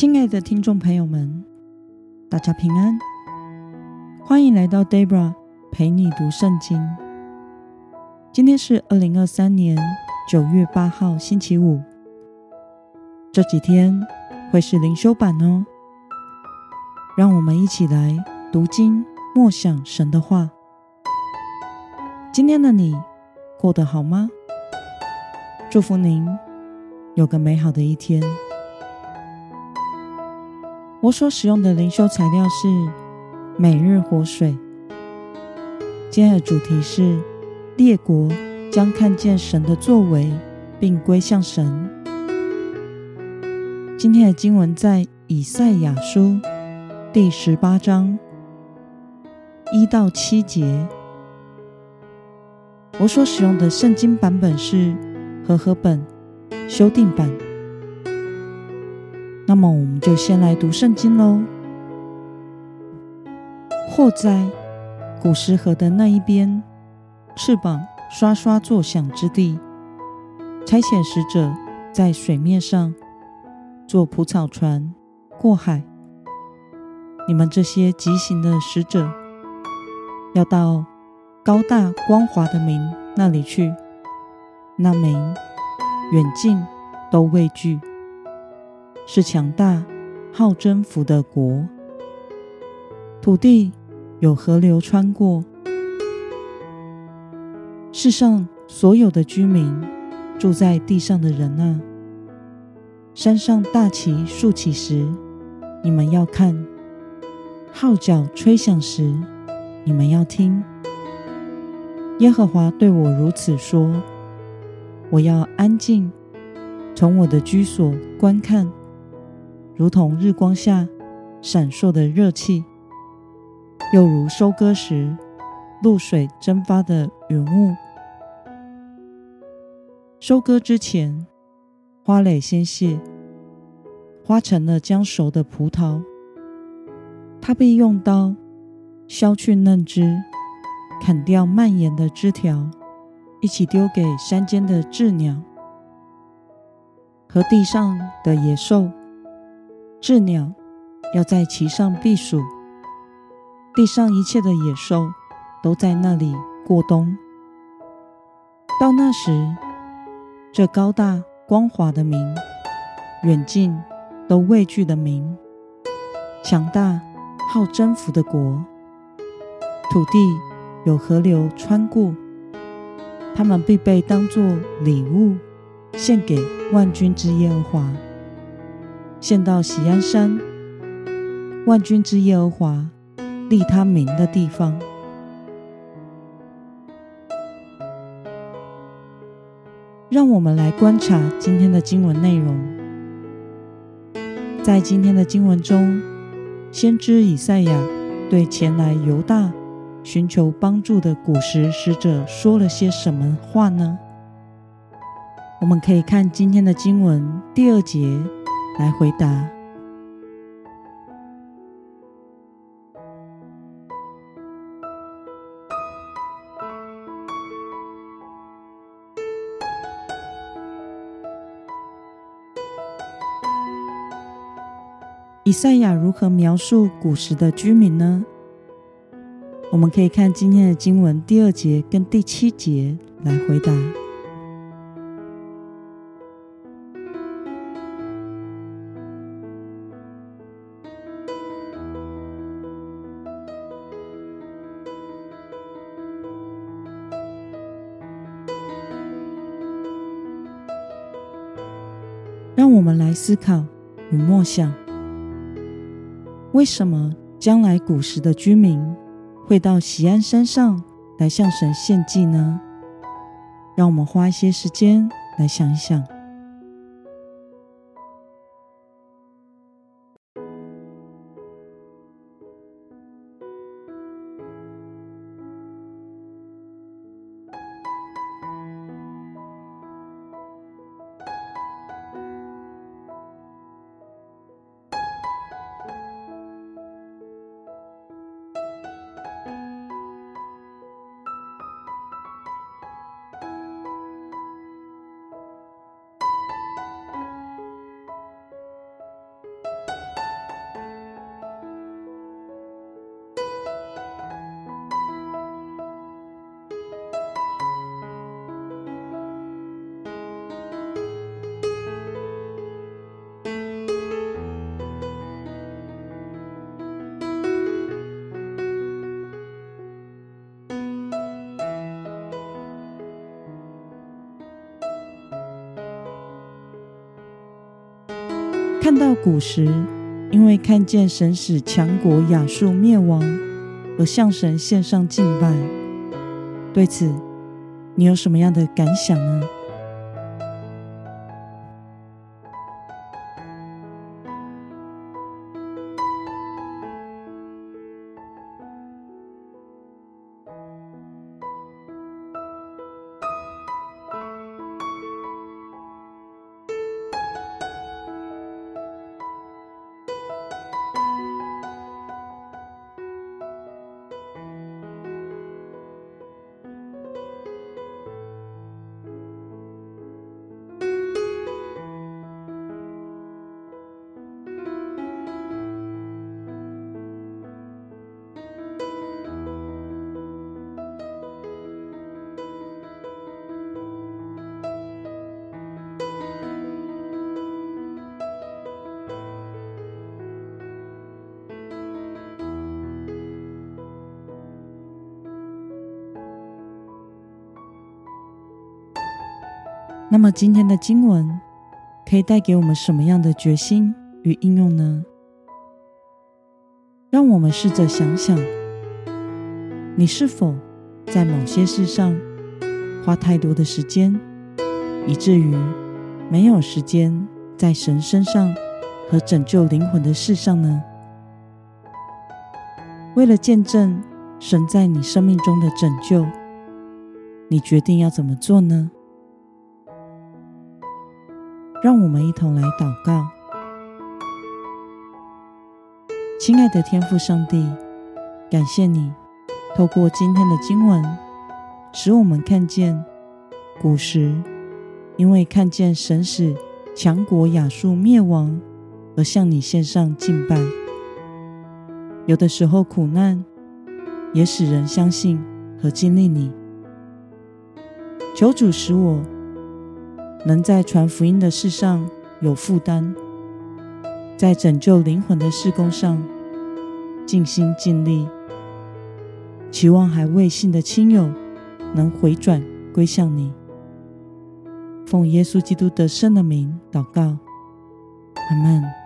亲爱的听众朋友们，大家平安，欢迎来到 Debra 陪你读圣经。今天是二零二三年九月八号，星期五。这几天会是灵修版哦，让我们一起来读经，默想神的话。今天的你过得好吗？祝福您有个美好的一天。我所使用的灵修材料是《每日活水》。今天的主题是列国将看见神的作为，并归向神。今天的经文在以赛亚书第十八章一到七节。我所使用的圣经版本是和合本修订版。那么，我们就先来读圣经喽。祸灾古实河的那一边，翅膀刷刷作响之地，差遣使者在水面上坐蒲草船过海。你们这些急行的使者，要到高大光华的民那里去，那民远近都畏惧。是强大、好征服的国，土地有河流穿过。世上所有的居民，住在地上的人啊，山上大旗竖起时，你们要看；号角吹响时，你们要听。耶和华对我如此说：我要安静，从我的居所观看。如同日光下闪烁的热气，又如收割时露水蒸发的云雾。收割之前，花蕾先谢，花成了将熟的葡萄。他必用刀削去嫩枝，砍掉蔓延的枝条，一起丢给山间的雉鸟和地上的野兽。雉鸟要在其上避暑，地上一切的野兽都在那里过冬。到那时，这高大光华的民，远近都畏惧的民，强大好征服的国，土地有河流穿过，他们必被当作礼物献给万军之耶和华。献到喜安山，万军之耶和华立他名的地方。让我们来观察今天的经文内容。在今天的经文中，先知以赛亚对前来犹大寻求帮助的古时使者说了些什么话呢？我们可以看今天的经文第二节。来回答。以赛亚如何描述古时的居民呢？我们可以看今天的经文第二节跟第七节来回答。让我们来思考与默想：为什么将来古时的居民会到西安山上来向神献祭呢？让我们花一些时间来想一想。看到古时因为看见神使强国雅述灭亡而向神献上敬拜，对此你有什么样的感想呢？那么今天的经文可以带给我们什么样的决心与应用呢？让我们试着想想，你是否在某些事上花太多的时间，以至于没有时间在神身上和拯救灵魂的事上呢？为了见证神在你生命中的拯救，你决定要怎么做呢？让我们一同来祷告，亲爱的天父上帝，感谢你透过今天的经文，使我们看见古时因为看见神使强国亚述灭亡而向你献上敬拜。有的时候苦难也使人相信和经历你。求主使我。能在传福音的事上有负担，在拯救灵魂的事工上尽心尽力，期望还未信的亲友能回转归向你。奉耶稣基督的圣的名祷告，阿门。